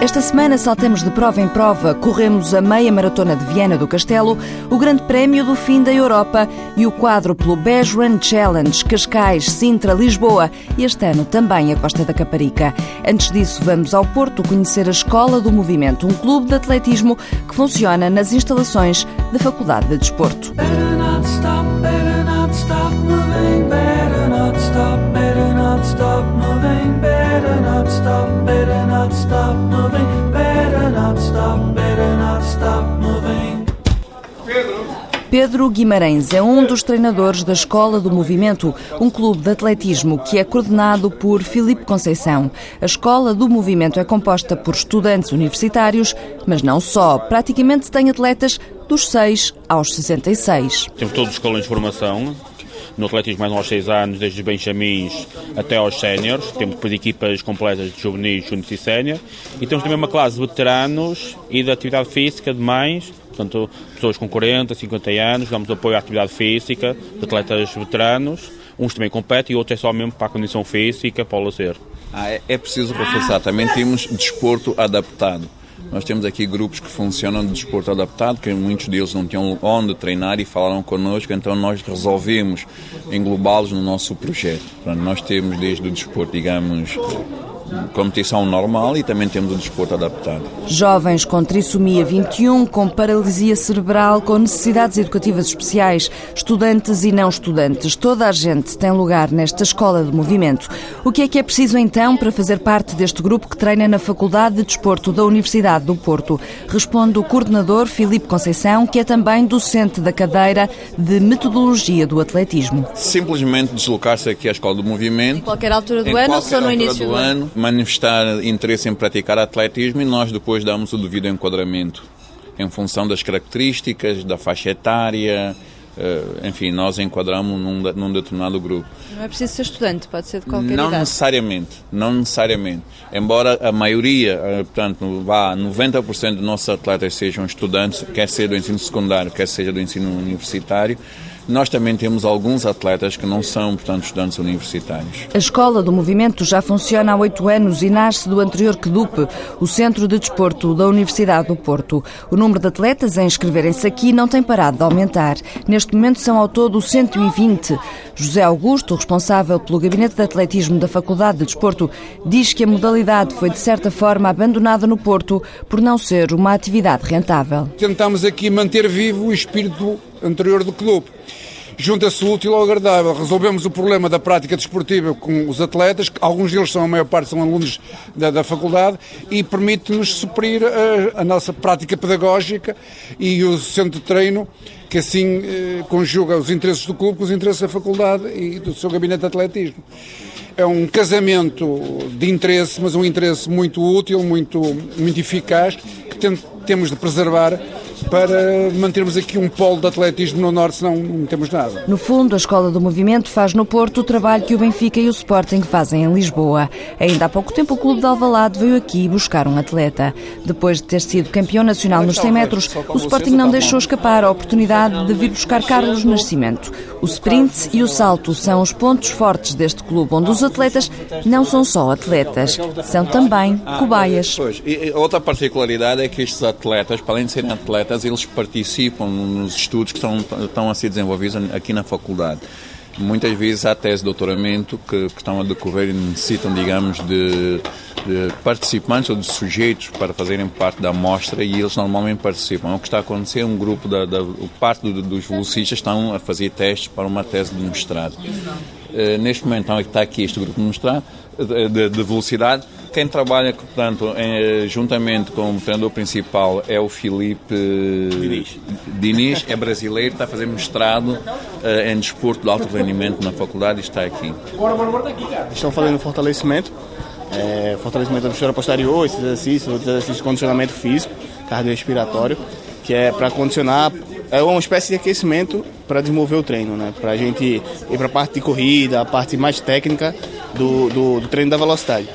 Esta semana saltamos de prova em prova, corremos a meia maratona de Viena do Castelo, o Grande Prémio do Fim da Europa e o quádruplo Beige Run Challenge, Cascais, Sintra, Lisboa e este ano também a Costa da Caparica. Antes disso, vamos ao Porto conhecer a Escola do Movimento, um clube de atletismo que funciona nas instalações da Faculdade de Desporto. Pedro Guimarães é um dos treinadores da Escola do Movimento, um clube de atletismo que é coordenado por Filipe Conceição. A Escola do Movimento é composta por estudantes universitários, mas não só. Praticamente tem atletas dos 6 aos 66. Temos todos os escolas de formação, no atletismo mais aos 6 anos, desde os benjamins até aos séniores. Temos depois equipas completas de juvenis, juniors e sénior. E temos também uma classe de veteranos e de atividade física de mais, portanto, pessoas com 40, 50 anos, damos apoio à atividade física, de atletas veteranos. Uns também competem e outros é só mesmo para a condição física, para o lazer. Ah, é, é preciso reforçar, também temos desporto adaptado. Nós temos aqui grupos que funcionam de desporto adaptado, que muitos deles não tinham onde treinar e falaram connosco, então nós resolvemos englobá-los no nosso projeto. Nós temos desde o desporto, digamos, competição normal e também temos o desporto adaptado. Jovens com trissomia 21, com paralisia cerebral, com necessidades educativas especiais, estudantes e não estudantes, toda a gente tem lugar nesta escola de movimento. O que é que é preciso então para fazer parte deste grupo que treina na Faculdade de Desporto da Universidade do Porto? Responde o coordenador Filipe Conceição, que é também docente da cadeira de Metodologia do Atletismo. Simplesmente deslocar-se aqui à escola do movimento. Em qualquer altura do ano ou só no início do ano? Manifestar interesse em praticar atletismo e nós depois damos o devido enquadramento em função das características, da faixa etária, eh, enfim, nós enquadramos num, num, determinado grupo. Não é preciso ser estudante, pode ser de qualquer não idade. necessariamente, não necessariamente. Embora a maioria, eh, portanto, vá 90% dos nossos atletas sejam estudantes, quer seja do ensino secundário, quer seja do ensino universitário, nós também temos alguns atletas que não são, portanto, estudantes universitários. A Escola do Movimento já funciona há oito anos e nasce do anterior CDUP, o Centro de Desporto da Universidade do Porto. O número de atletas a inscreverem-se aqui não tem parado de aumentar. Neste momento são ao todo 120. José Augusto, responsável pelo Gabinete de Atletismo da Faculdade de Desporto, diz que a modalidade foi, de certa forma, abandonada no Porto por não ser uma atividade rentável. Tentamos aqui manter vivo o espírito anterior do clube. Junta-se útil ao agradável. Resolvemos o problema da prática desportiva com os atletas, alguns deles são, a maior parte são alunos da, da faculdade, e permite-nos suprir a, a, nossa prática pedagógica e o centro de treino, que assim eh, conjuga os interesses do clube com os interesses da faculdade e do seu gabinete de atletismo. É um casamento de interesse, mas um interesse muito útil, muito, muito eficaz, que temos de preservar para mantermos aqui um polo de atletismo no Norte, senão não temos nada. No fundo, a Escola do Movimento faz no Porto o trabalho que o Benfica e o Sporting fazem em Lisboa. Ainda há pouco tempo o Clube de Alvalade veio aqui buscar um atleta. Depois de ter sido campeão nacional nos 100 metros, o Sporting não deixou escapar a oportunidade de vir buscar Carlos Nascimento. O sprint e o salto são os pontos fortes deste clube, onde os atletas não são só atletas, são também cobaias. Pois, e outra particularidade é que estes atletas, para além de serem atletas, eles participam nos estudos que estão, estão a ser desenvolvidos aqui na faculdade. Muitas vezes há tese de doutoramento que, que estão a decorrer e necessitam, digamos, de, de, participantes ou de sujeitos para fazerem parte da amostra e eles normalmente participam. O que está a acontecer, um grupo da, da parte do, dos velocistas estão a fazer testes para uma tese de mestrado. Uh, neste momento então, está aqui este grupo de mestrado, de, de velocidade. Quem trabalha, portanto, em, juntamente com o treinador principal é o Filipe Diniz. Diniz, é brasileiro, está a fazer mestrado uh, em desporto de alto rendimento na faculdade e está aqui. Estão fazendo fortalecimento, é, fortalecimento da postura posterior, esses exercícios, exercícios de condicionamento físico, cardiorrespiratório, que é para condicionar é uma espécie de aquecimento para desenvolver o treino, né? Para a gente ir para a parte de corrida, a parte mais técnica do, do, do treino da velocidade.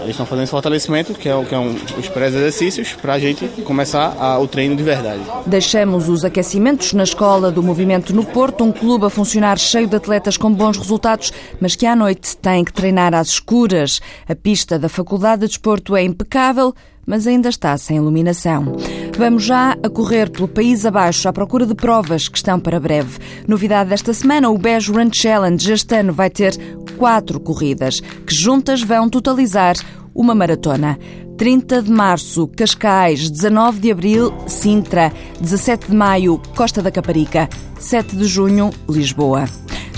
Eles estão fazendo esse fortalecimento, que é, que é um, os pré-exercícios, para a gente começar a, o treino de verdade. Deixamos os aquecimentos na Escola do Movimento no Porto, um clube a funcionar cheio de atletas com bons resultados, mas que à noite tem que treinar às escuras. A pista da Faculdade de Desporto é impecável, mas ainda está sem iluminação. Vamos já a correr pelo país abaixo à procura de provas que estão para breve. Novidade desta semana, o Beige Run Challenge este ano vai ter quatro corridas, que juntas vão totalizar uma maratona. 30 de março, Cascais, 19 de abril, Sintra, 17 de maio, Costa da Caparica, 7 de junho, Lisboa.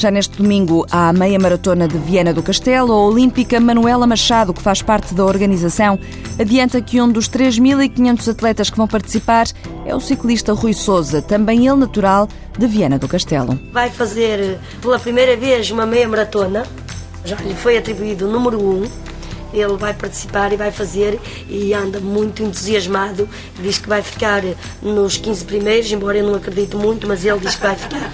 Já neste domingo há a meia maratona de Viena do Castelo. A olímpica Manuela Machado, que faz parte da organização, adianta que um dos 3.500 atletas que vão participar é o ciclista Rui Souza, também ele natural de Viena do Castelo. Vai fazer pela primeira vez uma meia maratona. Já lhe foi atribuído o número 1 um ele vai participar e vai fazer e anda muito entusiasmado. Diz que vai ficar nos 15 primeiros, embora eu não acredito muito, mas ele diz que vai ficar.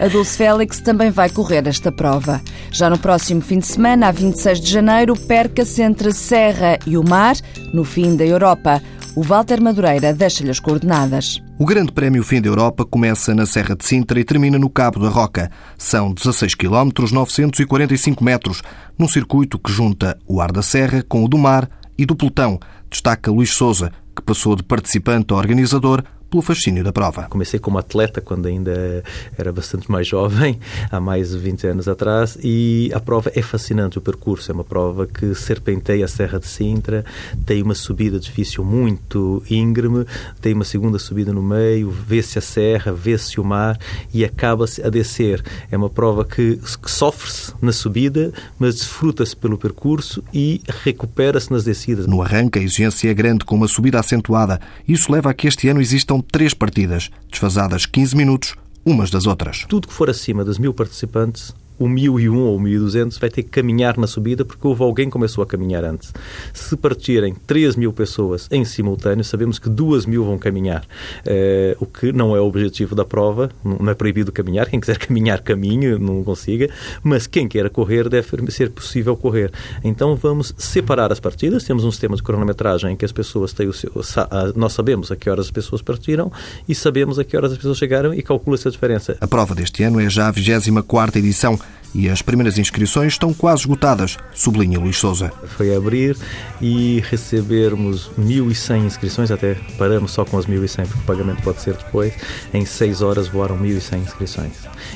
A Dulce Félix também vai correr esta prova. Já no próximo fim de semana, a 26 de janeiro, perca-se entre a Serra e o Mar, no fim da Europa. O Walter Madureira deixa-lhe as coordenadas. O Grande Prémio Fim da Europa começa na Serra de Sintra e termina no Cabo da Roca. São 16 km, 945 metros, num circuito que junta o ar da Serra com o do mar e do pelotão, destaca Luís Souza, que passou de participante a organizador pelo fascínio da prova. Comecei como atleta quando ainda era bastante mais jovem, há mais de 20 anos atrás, e a prova é fascinante, o percurso. É uma prova que serpenteia a Serra de Sintra, tem uma subida difícil muito íngreme, tem uma segunda subida no meio, vê-se a serra, vê-se o mar e acaba-se a descer. É uma prova que, que sofre-se na subida, mas desfruta-se pelo percurso e recupera-se nas descidas. No arranque, a exigência é grande, com uma subida acentuada. Isso leva a que este ano existam três partidas, desfasadas 15 minutos umas das outras. Tudo que for acima das mil participantes o 1001 ou o 1200 vai ter que caminhar na subida porque houve alguém que começou a caminhar antes. Se partirem 3 mil pessoas em simultâneo, sabemos que 2 mil vão caminhar, uh, o que não é o objetivo da prova, não é proibido caminhar, quem quiser caminhar, caminhe, não consiga, mas quem queira correr deve ser possível correr. Então vamos separar as partidas, temos um sistema de cronometragem em que as pessoas têm o seu... Nós sabemos a que horas as pessoas partiram e sabemos a que horas as pessoas chegaram e calcula-se a diferença. A prova deste ano é já a 24 edição e as primeiras inscrições estão quase esgotadas, sublinha Luís Souza. Foi abrir e recebermos 1.100 inscrições, até paramos só com as 1.100, porque o pagamento pode ser depois. Em 6 horas voaram 1.100 inscrições.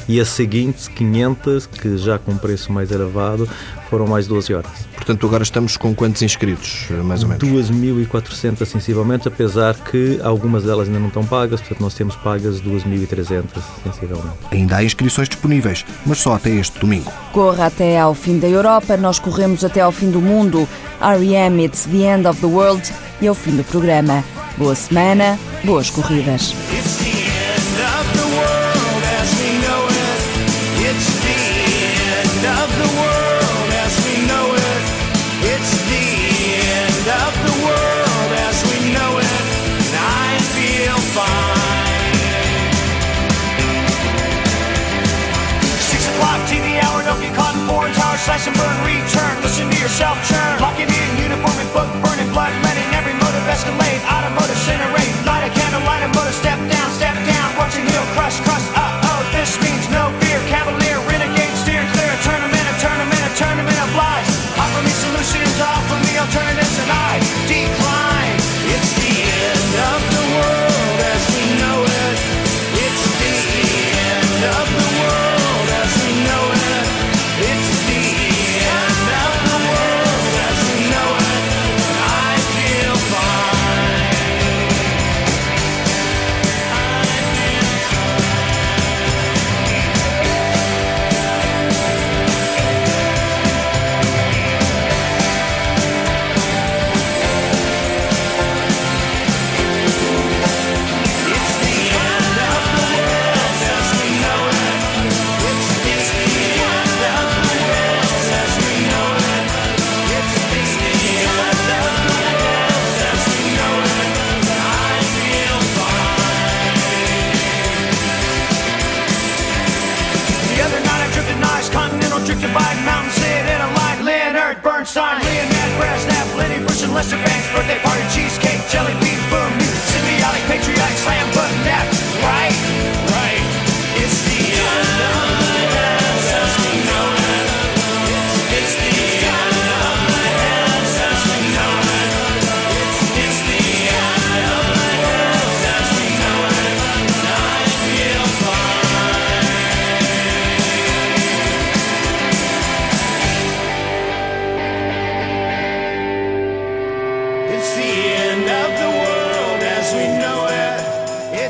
E as seguintes, 500, que já com preço mais elevado, foram mais 12 horas. Portanto, agora estamos com quantos inscritos, mais ou menos? 2.400 sensivelmente, apesar que algumas delas ainda não estão pagas, portanto nós temos pagas 2.300 sensivelmente. Ainda há inscrições disponíveis, mas só até este domingo. Corra até ao fim da Europa, nós corremos até ao fim do mundo. R.E.M. It's the End of the World e é o fim do programa. Boa semana, boas corridas. Slash and burn, return. Listen to yourself churn. Locking in, uniform and book burning, blood letting every motive escalate. Automotive incinerate. Light a candle, light a motor, step down, step down. Watch your heel crush, crush. Uh oh, this means no fear. Cavalier, renegade, steer clear. A tournament, a tournament, a tournament of lies. Offer me solutions, offer me alternatives, and I decline.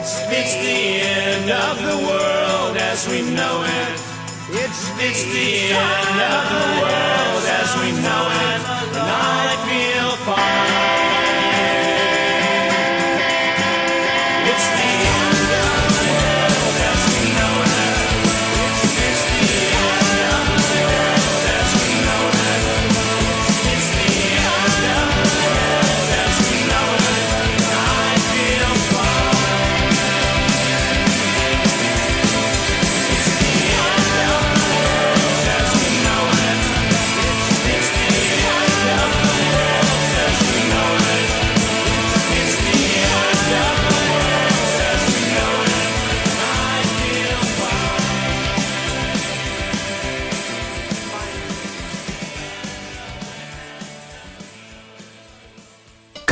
It's the end of the world as we know it. It's the, it's the end of the world as we know it.